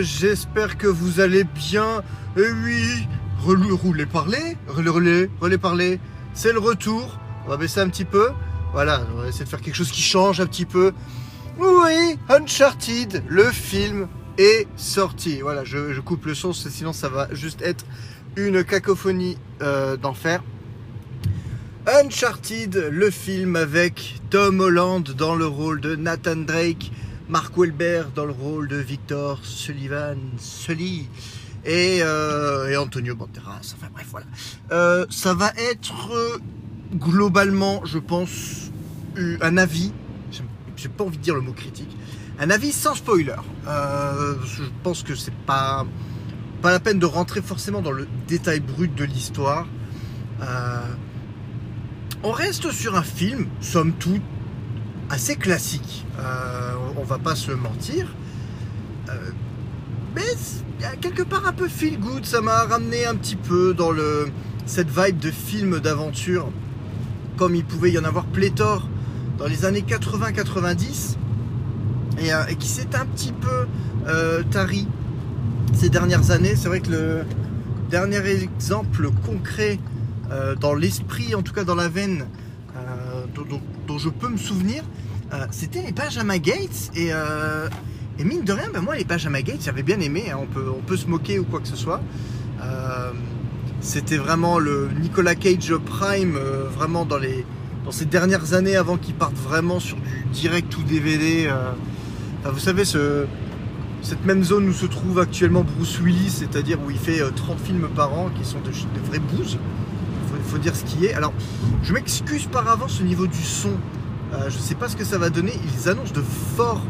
j'espère que vous allez bien. Et oui, roulez, parler, relais, relais, parler, c'est le retour. On va baisser un petit peu. Voilà, on va essayer de faire quelque chose qui change un petit peu. Oui, Uncharted, le film est sorti. Voilà, je, je coupe le son, sinon ça va juste être une cacophonie euh, d'enfer. Uncharted, le film avec Tom Holland dans le rôle de Nathan Drake, Mark Wahlberg dans le rôle de Victor Sullivan, Sully et, euh, Antonio Banderas. Enfin bref, voilà. Euh, ça va être euh, globalement, je pense, un avis. j'ai- pas envie de dire le mot critique. Un avis sans spoiler. Je pense que c'est pas pas la peine de rentrer forcément dans le détail brut de l'histoire. On reste sur un film, somme toute, assez classique. Euh, on va pas se mentir. Euh, mais quelque part un peu feel good. Ça m'a ramené un petit peu dans le, cette vibe de film d'aventure, comme il pouvait y en avoir pléthore dans les années 80-90, et, euh, et qui s'est un petit peu euh, tari ces dernières années. C'est vrai que le dernier exemple concret dans l'esprit, en tout cas dans la veine, dont, dont- je peux me souvenir, euh, c'était les Benjamin Gates. Et, euh, et mine de rien, ben moi, les Benjamin Gates, j'avais bien aimé. hein. on, peut, on peut se moquer ou quoi que ce soit. Euh, c'était vraiment le Nicolas Cage Prime, vraiment dans, les, dans ces dernières années avant qu'il parte vraiment sur du direct ou DVD. vous savez, ce, cette même zone où se trouve actuellement Bruce Willis, c'est-à-dire où il fait euh, 30 films par an qui sont de, de vraies bouses. Faut, dire ce qui est. Alors, je m'excuse par avance au niveau du son. Euh, je ne sais pas ce que ça va donner. Ils annoncent de forts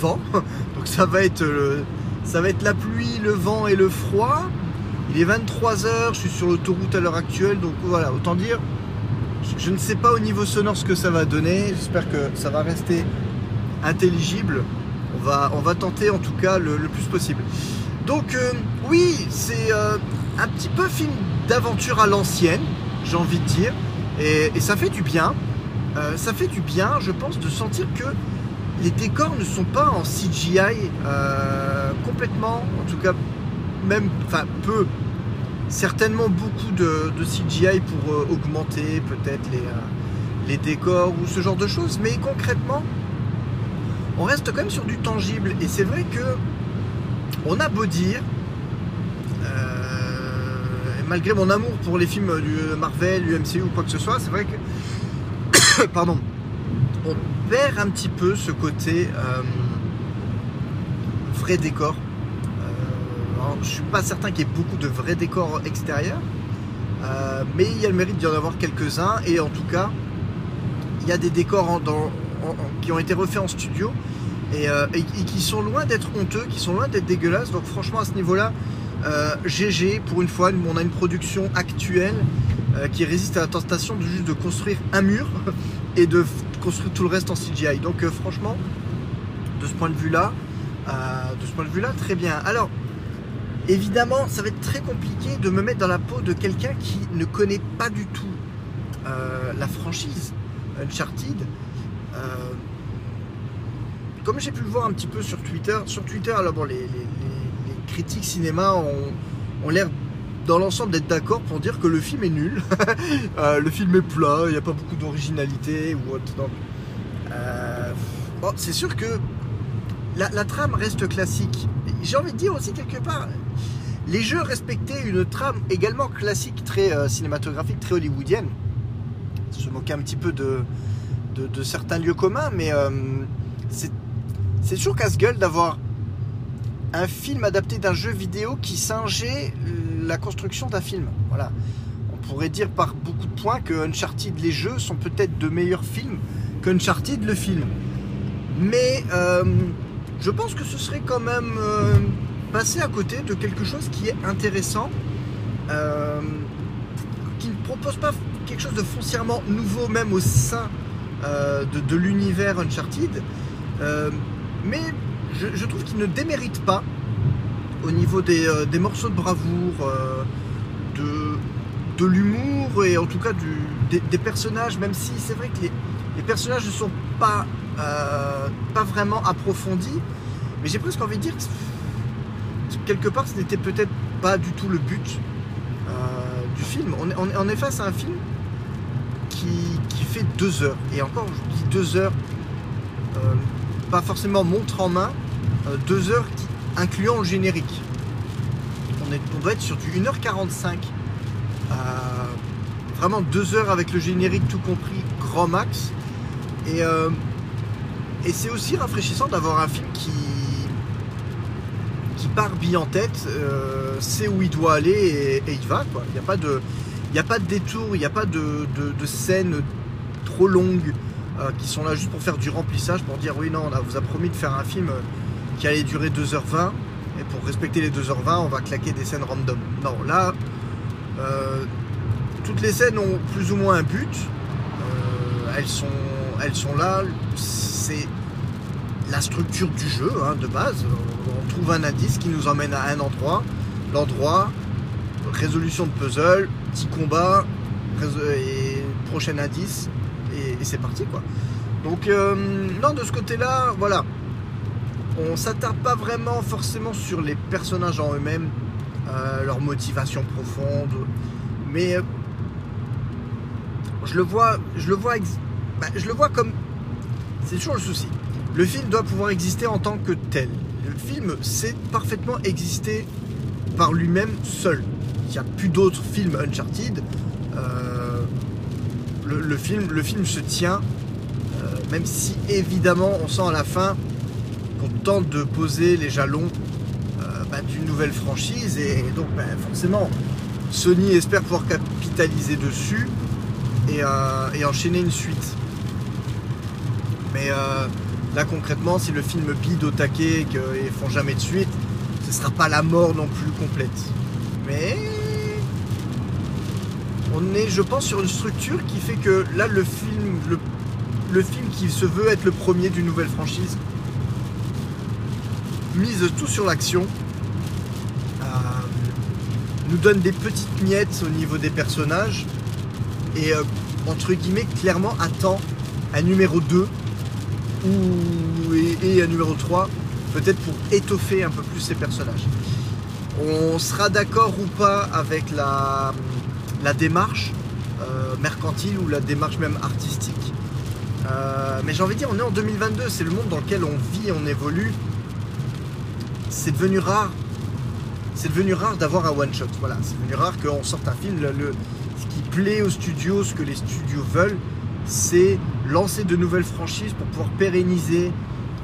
vents. Donc ça va être, euh, ça va être la pluie, le vent et le froid. Il est 23h, je suis sur l'autoroute à l'heure actuelle. Donc voilà, autant dire, je, je ne sais pas au niveau sonore ce que ça va donner. J'espère que ça va rester intelligible. On va, on va tenter en tout cas le, le plus possible. Donc euh, oui, c'est euh, un petit peu film d'aventure à l'ancienne, j'ai envie de dire. Et, ça fait du bien. Euh, ça fait du bien, je pense, de sentir que les décors ne sont pas en CGI euh, complètement, en tout cas même, enfin peu, certainement beaucoup de, CGI pour euh, augmenter peut-être les, les décors ou ce genre de choses. Mais concrètement, on reste quand même sur du tangible. Et c'est vrai que on a beau dire, malgré mon amour pour les films du Marvel, du MCU ou quoi que ce soit, c'est vrai que, pardon, on perd un petit peu ce côté euh, vrai décor. Euh, alors, je suis pas certain qu'il y ait beaucoup de vrais décors extérieurs, euh, mais il y a le mérite d'y en avoir quelques-uns. Et en tout cas, il y a des décors qui ont été refaits en studio euh, et qui sont loin d'être honteux, qui sont loin d'être dégueulasses. Donc franchement à ce niveau-là, euh, GG pour une fois, on a une production actuelle euh, qui résiste à la tentation de juste de construire un mur et de construire tout le reste en CGI. Donc euh, franchement, de ce point de vue-là, euh, de ce point de vue-là, très bien. Alors évidemment, ça va être très compliqué de me mettre dans la peau de quelqu'un qui ne connaît pas du tout euh, la franchise Uncharted. Euh, comme j'ai pu le voir un petit peu sur Twitter, sur Twitter, alors bon, les critiques cinéma ont, l'air dans l'ensemble d'être d'accord pour dire que le film est nul. Euh, le film est plat, il n'y a pas beaucoup d'originalité ou autre. Euh, c'est sûr que la, trame reste classique. J'ai envie de dire aussi quelque part, les jeux respectaient une trame également classique, très euh, cinématographique, très hollywoodienne. Se moquer un petit peu de, de, certains lieux communs, mais c'est toujours casse-gueule d'avoir un film adapté d'un jeu vidéo qui singeait la construction d'un film. Voilà. On pourrait dire par beaucoup de points que Uncharted, les jeux, sont peut-être de meilleurs films qu'Uncharted, le film. Mais euh, je pense que ce serait quand même euh, passer à côté de quelque chose qui est intéressant, euh, qui ne propose pas quelque chose de foncièrement nouveau même au sein de, de l'univers Uncharted. Mais je, trouve qu'il ne démérite pas au niveau des, euh, des morceaux de bravoure, euh, de, de l'humour et en tout cas des, personnages, même si c'est vrai que les, personnages ne sont pas, euh, pas vraiment approfondis, mais j'ai presque envie de dire que quelque part ce n'était peut-être pas du tout le but du film. On, est face à un film qui, fait deux heures, et encore je dis deux heures, pas forcément montre en main, deux heures incluant le générique. On, est, on doit être sur du 1h45 vraiment deux heures avec le générique tout compris, grand max. Et, euh, et c'est aussi rafraîchissant d'avoir un film qui, qui part bien en tête, euh, sait où il doit aller et, il va. Il n'y a, pas de, il a pas de détour, il n'y a pas de, de, scènes trop longues euh, qui sont là juste pour faire du remplissage, pour dire oui, non, on vous a promis de faire un film qui allait durer 2h20 et pour respecter les 2h20, on va claquer des scènes random. Non, là, toutes les scènes ont plus ou moins un but. Euh, elles, sont, elles sont là. C'est la structure du jeu hein, de base. On trouve un indice qui nous emmène à un endroit. L'endroit, résolution de puzzle, petit combat, et prochain indice, et, c'est parti quoi. Donc euh, non, de ce côté-là, voilà, on s'attarde pas vraiment forcément sur les personnages en eux-mêmes, euh, leur motivation profonde, mais je le vois, je le vois, bah, je le vois comme. C'est toujours le souci. Le film doit pouvoir exister en tant que tel. Le film sait parfaitement exister par lui-même seul. Il n'y a plus d'autres films Uncharted. Euh, le, film, le film se tient, euh, même si évidemment on sent à la fin tente de poser les jalons euh, bah, d'une nouvelle franchise et, donc bah, forcément Sony espère pouvoir capitaliser dessus. Euh, et, enchaîner une suite. Mais euh, là concrètement, si le film bide au taquet et qu'ils font jamais de suite, ce sera pas la mort non plus complète. Mais on est, je pense, sur une structure qui fait que là, le film, le, film qui se veut être le premier d'une nouvelle franchise, mise tout sur l'action, euh, nous donne des petites miettes au niveau des personnages, et euh, entre guillemets clairement attend un numéro 2 ou, et, un numéro 3 peut-être pour étoffer un peu plus ces personnages. On sera d'accord ou pas avec la, la démarche euh, mercantile ou la démarche même artistique. Mais j'ai envie de dire, on est en 2022, c'est le monde dans lequel on vit, on évolue. C'est devenu rare. C'est devenu rare d'avoir un one shot. Voilà, c'est devenu rare qu'on sorte un film. Le, qui plaît aux studios, ce que les studios veulent, c'est lancer de nouvelles franchises pour pouvoir pérenniser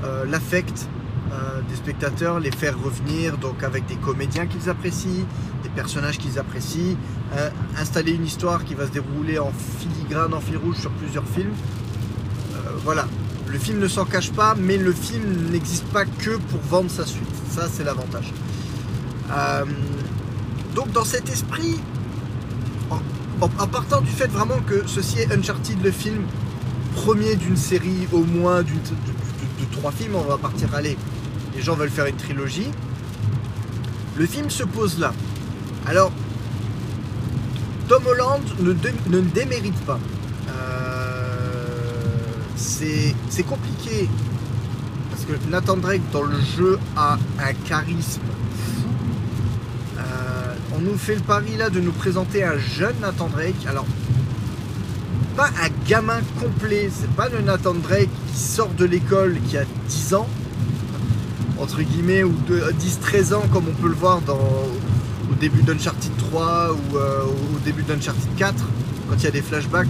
euh, l'affect euh, des spectateurs, les faire revenir donc avec des comédiens qu'ils apprécient, des personnages qu'ils apprécient, euh, installer une histoire qui va se dérouler en filigrane, en fil rouge sur plusieurs films. voilà, le film ne s'en cache pas, mais le film n'existe pas que pour vendre sa suite. Ça, c'est l'avantage. donc dans cet esprit, en, partant du fait vraiment que ceci est Uncharted, le film premier d'une série au moins de, trois films, on va partir, allez, les gens veulent faire une trilogie. Le film se pose là. Alors, Tom Holland ne, démérite pas. Euh, c'est compliqué parce que Nathan Drake dans le jeu a un charisme on nous fait le pari là de nous présenter un jeune Nathan Drake. Alors, pas un gamin complet, c'est pas le Nathan Drake qui sort de l'école qui a 10 ans, entre guillemets, ou 10-13 ans comme on peut le voir au début d'Uncharted 3 ou euh, au début d'Uncharted 4, quand il y a des flashbacks.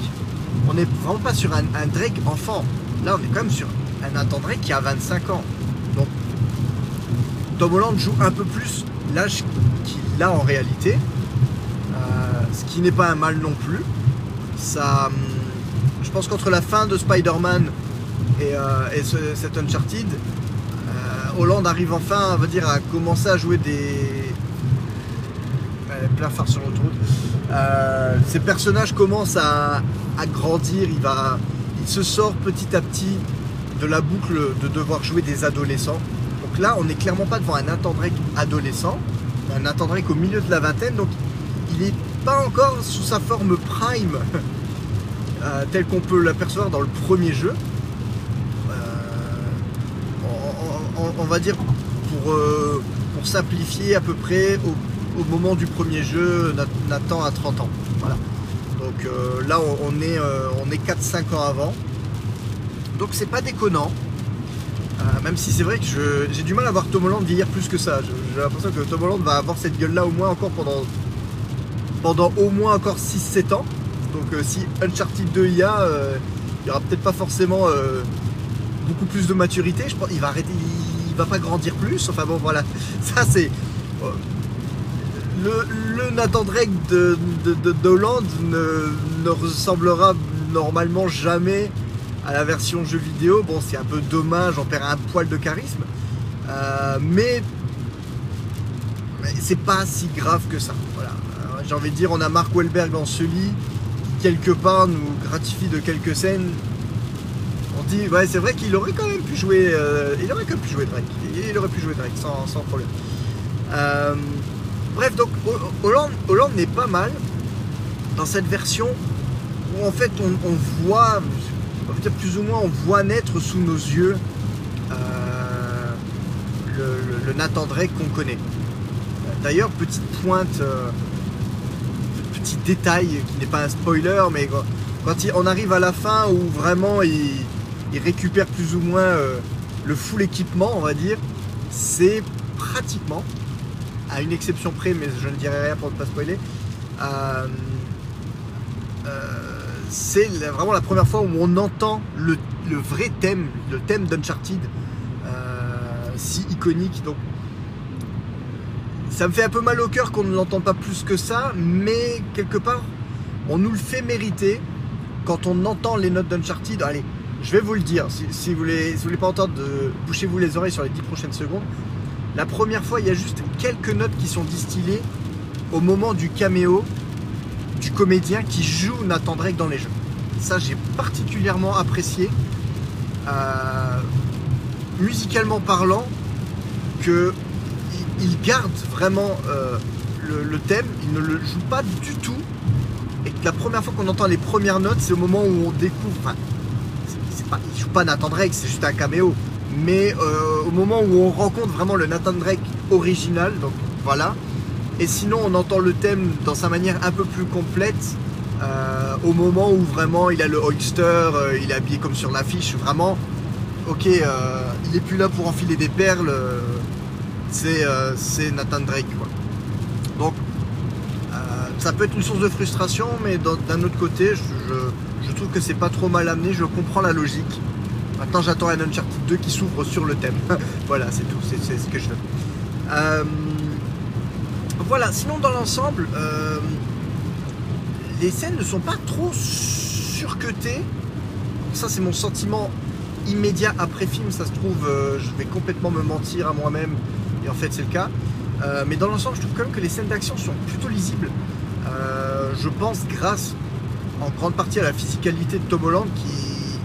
On n'est vraiment pas sur un, un, Drake enfant. Là, on est quand même sur un Nathan Drake qui a 25 ans. Donc, Tom Holland joue un peu plus l'âge qu'il a en réalité, euh, ce qui n'est pas un mal non plus. Ça, hum, je pense qu'entre la fin de Spider-Man et, euh, cet Uncharted, euh, Hollande arrive enfin, va dire, à commencer à jouer des plein phare sur l'autoroute. ces personnages commencent à, grandir, il, va, il se sort petit à petit la boucle de devoir jouer des adolescents. Donc là, on n'est clairement pas devant un Nathan adolescent, on attendrait qu'au milieu de la vingtaine, donc il est pas encore sous sa forme prime, euh, telle qu'on peut l'apercevoir dans le premier jeu. Euh, on, va dire pour, euh, pour simplifier à peu près au, moment du premier jeu, Nathan a 30 ans. Voilà. Donc là on, est, on est 4-5 ans avant. Donc c'est pas déconnant. même si c'est vrai que j'ai du mal à voir Tom Holland vieillir plus que ça. J'ai l'impression que Tom Holland va avoir cette gueule là au moins encore pendant au moins encore 6-7 ans. Donc euh, si Uncharted 2 y a, euh, il n'y aura peut-être pas forcément euh, beaucoup plus de maturité. Je pense il va arrêter, il, va pas grandir plus. Enfin bon voilà, ça c'est le, Nathan Drake de, d'Hollande ne, ressemblera normalement jamais à la version jeu vidéo. Bon, c'est un peu dommage, on perd un poil de charisme. mais, mais c'est pas si grave que ça. Voilà j'ai envie de dire, on a Mark Wahlberg en Sully qui quelque part nous gratifie de quelques scènes. On dit, ouais, c'est vrai qu'il aurait quand même pu jouer, euh, il aurait quand même pu jouer Drake. Il aurait pu jouer Drake sans, problème. Euh, bref, donc Hollande, Hollande n'est pas mal dans cette version où en fait on, voit, on va dire plus ou moins, on voit naître sous nos yeux euh, le, Nathan Drake qu'on connaît. D'ailleurs, petite pointe petit détail qui n'est pas un spoiler, mais quand, on arrive à la fin où vraiment il, récupère plus ou moins euh, le full équipement, on va dire, c'est pratiquement, à une exception près, mais je ne dirai rien pour ne pas spoiler, euh, euh, c'est vraiment la première fois où on entend le, vrai thème, le thème d'Uncharted, si iconique. Ça me fait un peu mal au cœur qu'on ne l'entende pas plus que ça, mais quelque part, on nous le fait mériter quand on entend les notes d'Uncharted. Allez, je vais vous le dire, si, vous voulez, voulez pas entendre, bouchez-vous les oreilles sur les 10 prochaines secondes. La première fois, il y a juste quelques notes qui sont distillées au moment du caméo du comédien qui joue Nathan Drake dans les jeux. Ça, j'ai particulièrement apprécié, euh, musicalement parlant, que il garde vraiment euh, le, thème, il ne le joue pas du tout. Et que la première fois qu'on entend les premières notes, c'est au moment où on découvre. Enfin, c'est pas, joue pas Nathan Drake, c'est juste un caméo. Mais euh, au moment où on rencontre vraiment le Nathan Drake original, donc voilà. Et sinon, on entend le thème dans sa manière un peu plus complète. Euh, au moment où vraiment il a le oyster, il est habillé comme sur l'affiche, vraiment, ok, il est plus là pour enfiler des perles, euh, c'est Nathan Drake. Donc, euh, ça peut être une source de frustration, mais d'un autre côté, je, trouve que c'est pas trop mal amené, je comprends la logique. Maintenant, j'attends un Uncharted 2 qui s'ouvre sur le thème. voilà, c'est tout, c'est ce que je veux. Euh, voilà, sinon, dans l'ensemble, les scènes ne sont pas trop surcutées. Ça, c'est mon sentiment immédiat après film. Ça se trouve, je vais complètement me mentir à moi-même et en fait c'est le cas. Euh, mais dans l'ensemble, je trouve quand même que les scènes d'action sont plutôt lisibles. Euh, je pense grâce en grande partie à la physicalité de Tom Holland qui,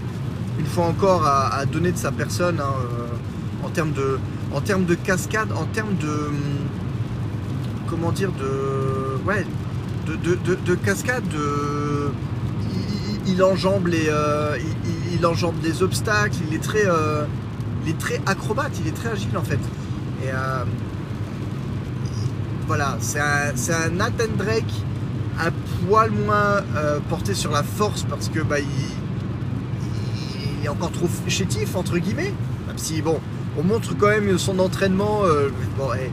une fois encore, a, donné de sa personne hein, euh, en, termes de, en termes de cascade, en termes de. Comment dire De. Ouais, de, de, cascade, de. Il, enjambe les, il, enjambe des obstacles, il est très, il est très acrobate, il est très agile en fait. Et euh, voilà, c'est un, Nathan Drake un poil moins euh, porté sur la force parce que bah, il, est encore trop chétif, entre guillemets. Même si, bon, on montre quand même son entraînement. Euh, bon, eh,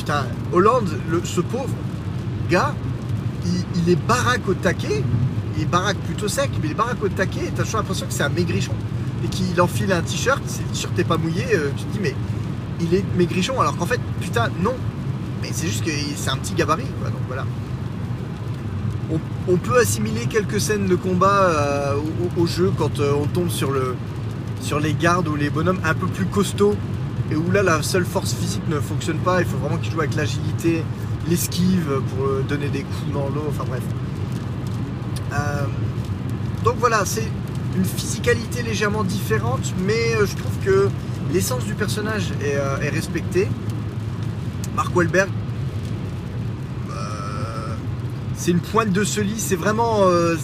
putain, Hollande, ce pauvre gars, il, est baraque au taquet. Il est baraque plutôt sec, mais il est baraque au taquet et t'as toujours l'impression que c'est un maigrichon. Et qu'il enfile un t-shirt, si le t-shirt n'est pas mouillé, tu te dis, mais il est maigrichon, alors qu'en fait, putain, non. Mais c'est juste que c'est un petit gabarit. Donc voilà. On, peut assimiler quelques scènes de combat euh, au, jeu quand euh, on tombe sur, le, sur les gardes ou les bonhommes un peu plus costauds et où là la seule force physique ne fonctionne pas. Il faut vraiment qu'il joue avec l'agilité, l'esquive pour euh, donner des coups dans l'eau. Enfin bref. donc voilà, c'est une physicalité légèrement différente, mais je trouve que l'essence du personnage est, euh, respectée. Mark Wahlberg, euh, c'est une pointe de ce lit. C'est vraiment. euh,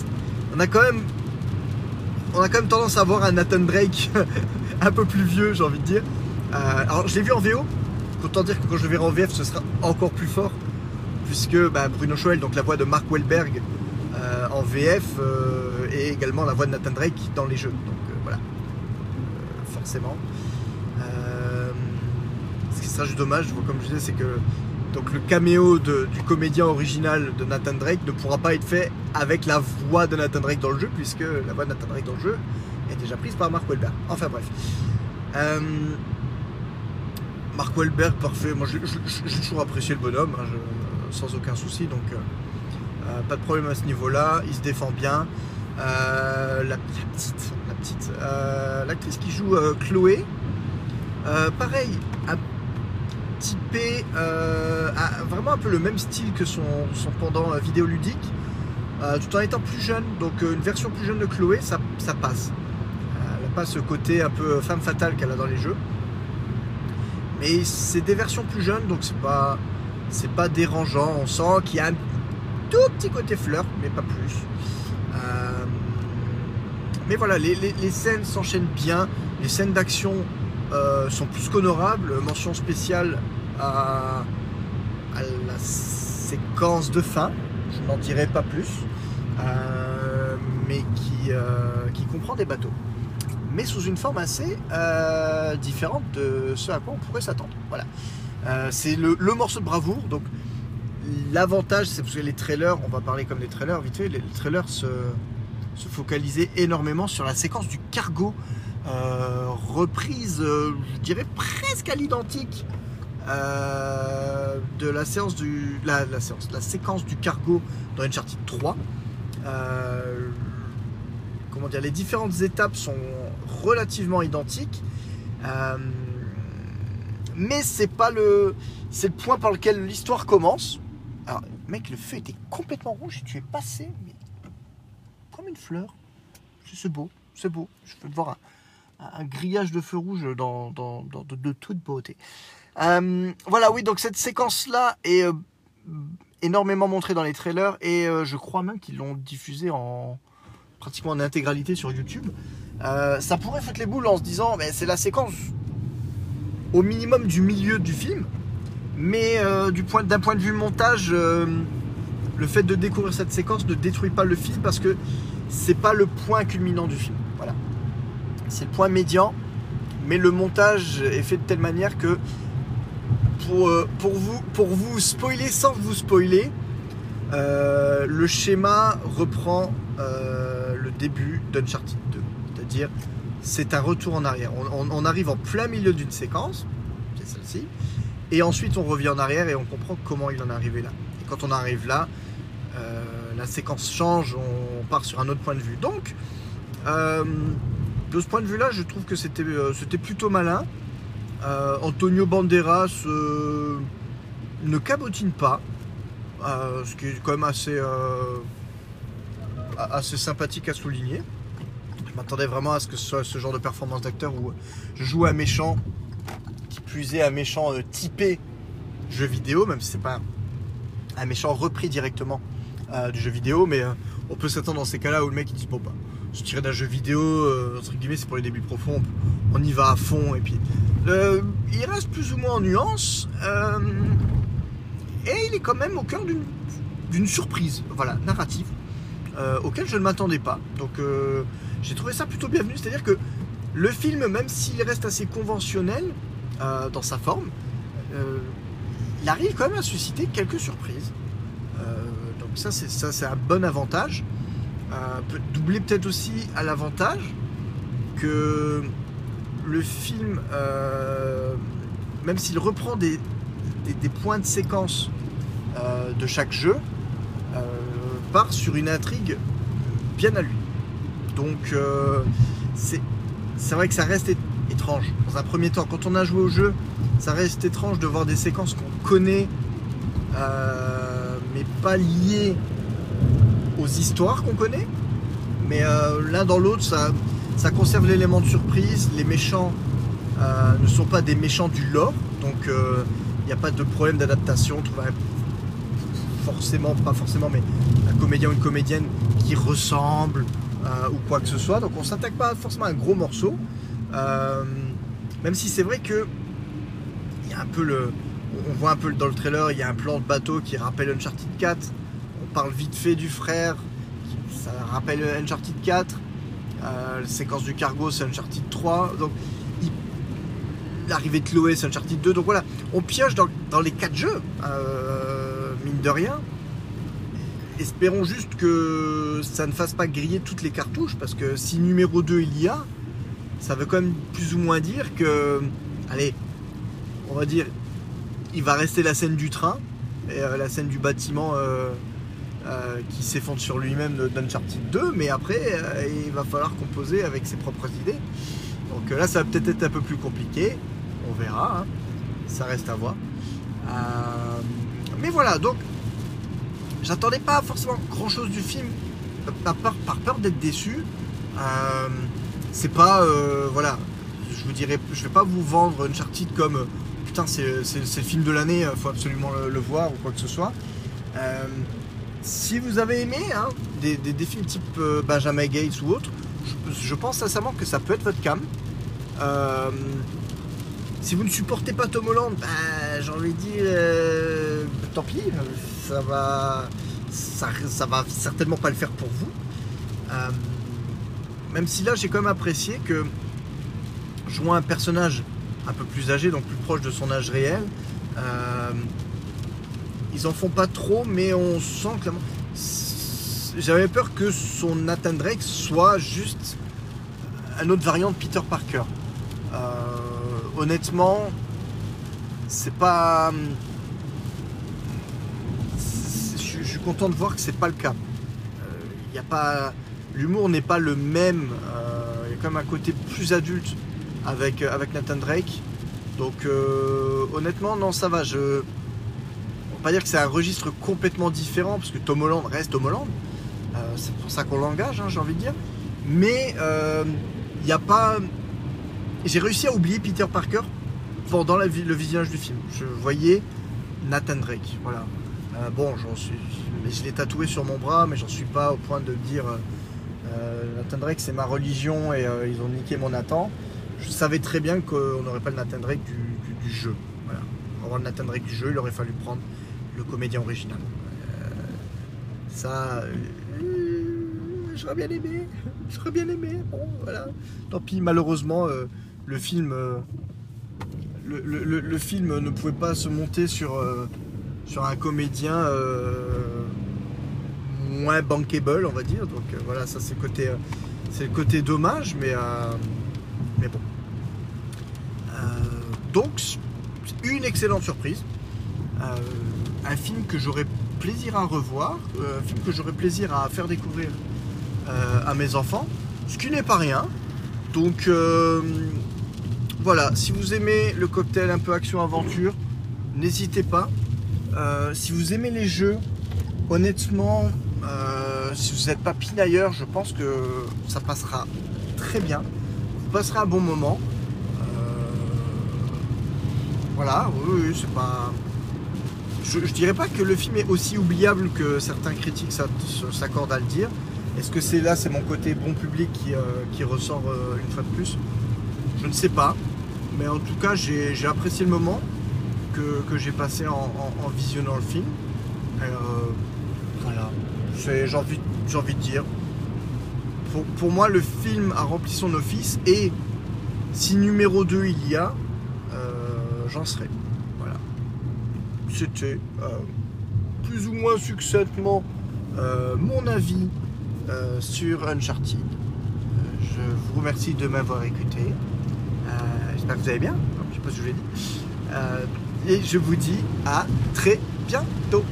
on a quand même. On a quand même tendance à voir un Nathan Drake un peu plus vieux, j'ai envie de dire. Euh, alors, je l'ai vu en VO. Autant dire que quand je le verrai en VF, ce sera encore plus fort. Puisque bah, Bruno Choel, donc la voix de Mark Wahlberg euh, en VF, euh, et également la voix de Nathan Drake dans les jeux. Donc euh, voilà. Euh, forcément. Ce qui sera juste dommage, comme je disais, c'est que donc le caméo du comédien original de Nathan Drake ne pourra pas être fait avec la voix de Nathan Drake dans le jeu, puisque la voix de Nathan Drake dans le jeu est déjà prise par Mark Wahlberg. Enfin bref. Mark Wahlberg, parfait. Moi, j'ai toujours apprécié le bonhomme, hein, sans aucun souci. Donc, euh, euh, pas de problème à ce niveau-là. Il se défend bien. Euh, la, petite, la petite, l'actrice qui joue Chloé, pareil, un typé, a vraiment un peu le même style que son, son pendant vidéoludique, tout en étant plus jeune. Donc, une version plus jeune de Chloé, ça, ça passe. Elle n'a pas ce côté un peu femme fatale qu'elle a dans les jeux. Mais c'est des versions plus jeunes, donc c'est pas, c'est pas dérangeant. On sent qu'il y a un tout petit côté flirt, mais pas plus. Euh, mais voilà, les, scènes s'enchaînent bien. Les scènes d'action euh, sont plus qu'honorables. Mention spéciale à, la séquence de fin. Je n'en dirai pas plus. Euh, mais qui comprend des bateaux mais sous une forme assez euh, différente de ce à quoi on pourrait s'attendre. Voilà. Euh, c'est le, morceau de bravoure. Donc l'avantage, c'est parce que les trailers, on va parler comme des trailers vite fait, les, trailers se, focalisaient énormément sur la séquence du cargo, euh, reprise, je dirais presque à l'identique de la séance du la, séance, la séquence du cargo dans Uncharted 3. Euh, comment dire, les différentes étapes sont relativement identiques. Euh, mais c'est pas le c'est le point par lequel l'histoire commence. Alors, mec, le feu était complètement rouge et tu es passé comme une fleur. C'est beau, c'est beau. Je peux voir un, grillage de feu rouge dans, de, toute beauté. Euh, voilà, oui, donc cette séquence-là est euh, énormément montrée dans les trailers et je crois même qu'ils l'ont diffusée en pratiquement en intégralité sur YouTube. Euh, ça pourrait foutre les boules en se disant, mais c'est la séquence au minimum du milieu du film, mais euh, d'un point de vue montage, euh, le fait de découvrir cette séquence ne détruit pas le film parce que c'est pas le point culminant du film. Voilà, c'est le point médian, mais le montage est fait de telle manière que pour, vous pour vous spoiler sans vous spoiler, le schéma reprend euh, le début d'Uncharted 2. C'est-à-dire, c'est un retour en arrière. On, arrive en plein milieu d'une séquence, c'est celle-ci, et ensuite on revient en arrière et on comprend comment il en est arrivé là. Et quand on arrive là, euh, la séquence change, on part sur un autre point de vue. Donc, euh, de ce point de vue-là, je trouve que c'était plutôt malin. Antonio Banderas ne cabotine pas, ce qui est quand même assez, assez sympathique à souligner. Je m'attendais vraiment à ce que ce soit ce genre de performance d'acteur où je joue un méchant, qui est un méchant euh, typé jeu vidéo, même si c'est pas un méchant repris directement euh, du jeu vidéo, mais euh, on peut s'attendre dans ces cas-là où le mec il dit bon bah je tiré d'un jeu vidéo, entre guillemets c'est pour les débuts profonds, on y va à fond et puis il reste plus ou moins en nuance et il est quand même au cœur d'une surprise, voilà, narrative, euh, auquel je ne m'attendais pas. Donc euh, j'ai trouvé ça plutôt bienvenu, c'est-à-dire que le film, même s'il reste assez conventionnel euh, dans sa forme, il arrive quand même à susciter quelques surprises. Donc ça c'est ça c'est un bon avantage. Peut doubler peut-être aussi à l'avantage que le film, même s'il reprend des, des- des points de séquence de chaque jeu, part sur une intrigue bien à lui. Donc euh, c'est vrai que ça reste étrange. Dans un premier temps, quand on a joué au jeu, ça reste étrange de voir des séquences qu'on connaît, euh, mais pas liées aux histoires qu'on connaît. Mais euh, l'un dans l'autre, ça, ça conserve l'élément de surprise. Les méchants ne sont pas des méchants du lore, donc il n'y a pas de problème d'adaptation. Forcément, pas forcément, mais un comédien ou une comédienne qui ressemble euh, ou quoi que ce soit. Donc on s'attaque pas forcément à un gros morceau. Euh, même si c'est vrai que il y a un peu le. On voit un peu dans le trailer, il y a un plan de bateau qui rappelle Uncharted 4. On parle vite fait du frère, ça rappelle Uncharted 4. Euh, la séquence du cargo, c'est Uncharted 3. Donc, l'arrivée de Chloé, c'est Uncharted 2. Donc voilà, on pioche dans, les 4 jeux, rien. Espérons juste que ça ne fasse pas griller toutes les cartouches, parce que si numéro 2 il y a, ça veut quand même plus ou moins dire que, allez, on va dire, il va rester la scène du train et euh, la scène du bâtiment euh, euh, qui s'effondre sur lui-même d'Uncharted 2, mais après, il va falloir composer avec ses propres idées. Donc là, ça va peut-être être un peu plus compliqué, on verra, hein. ça reste à voir. mais voilà, donc, j'attendais pas forcément grand-chose du film, par peur, d'être déçu c'est pas voilà je vous dirais je vais pas vous vendre Uncharted comme c'est le film de l'année, euh, faut absolument le, voir ou quoi que ce soit. Euh, si vous avez aimé hein, des, films type euh, Benjamin Gates ou autre, je, pense sincèrement que ça peut être votre cam. Si vous ne supportez pas Tom Holland, ben, j'ai envie de dire, tant pis, ça va, ça, va certainement pas le faire pour vous. même si là, j'ai quand même apprécié que jouant un personnage un peu plus âgé, donc plus proche de son âge réel. Euh, ils en font pas trop, mais on sent clairement. J'avais peur que son Nathan Drake soit juste un autre variant de Peter Parker. Euh, honnêtement, c'est pas. Je suis content de voir que c'est pas le cas. Il euh, a pas. L'humour n'est pas le même. Il y a quand même un côté plus adulte avec, euh, Nathan Drake. Donc euh, honnêtement, non, ça va. Je... On va pas dire que c'est un registre complètement différent, parce que Tom Holland reste Tom Holland. Euh, c'est pour ça qu'on l'engage, hein, j'ai envie de dire. Mais il n'y a pas... J'ai réussi à oublier Peter Parker pendant le visionnage du film. Je voyais Nathan Drake. Voilà. bon, j'en suis, je l'ai tatoué sur mon bras, mais j'en suis pas au point de dire Nathan Drake c'est ma religion et ils ont niqué mon Nathan je savais très bien qu'on n'aurait pas le Nathan Drake du, jeu. Voilà. Pour avoir le Nathan Drake du jeu, il aurait fallu prendre le comédien original. Euh, ça, euh, j'aurais bien aimé. J'aurais bien aimé. Bon, voilà. Tant pis, malheureusement, euh, le film. Le, film ne pouvait pas se monter sur, sur un comédien moins bankable, on va dire. Donc voilà, ça c'est côté, c'est le côté dommage, mais bon. Euh, donc, une excellente surprise. Euh, un film que j'aurais plaisir à revoir, euh, un film que j'aurais plaisir à faire découvrir à mes enfants, ce qui n'est pas rien. Donc voilà, si vous aimez le cocktail un peu action-aventure, n'hésitez pas. si vous aimez les jeux, honnêtement, si vous n'êtes pas pinailleur, je pense que ça passera très bien passera un bon moment. Euh, voilà, oui, c'est pas. Je, dirais pas que le film est aussi oubliable que certains critiques s'accordent à le dire. Est-ce que c'est là, c'est mon côté bon public qui, euh, ressort euh, une fois de plus? Je ne sais pas. Mais en tout cas, j'ai apprécié le moment que, j'ai passé en, visionnant le film. voilà. J'ai envie, envie de dire, pour, moi, le film a rempli son office et si numéro 2 il y a, euh, j'en serai. Voilà. C'était euh, plus ou moins succinctement euh, mon avis sur Uncharted. je vous remercie de m'avoir écouté. Vous allez bien. Je sais pas que je l'ai dit. et je vous dis à très bientôt.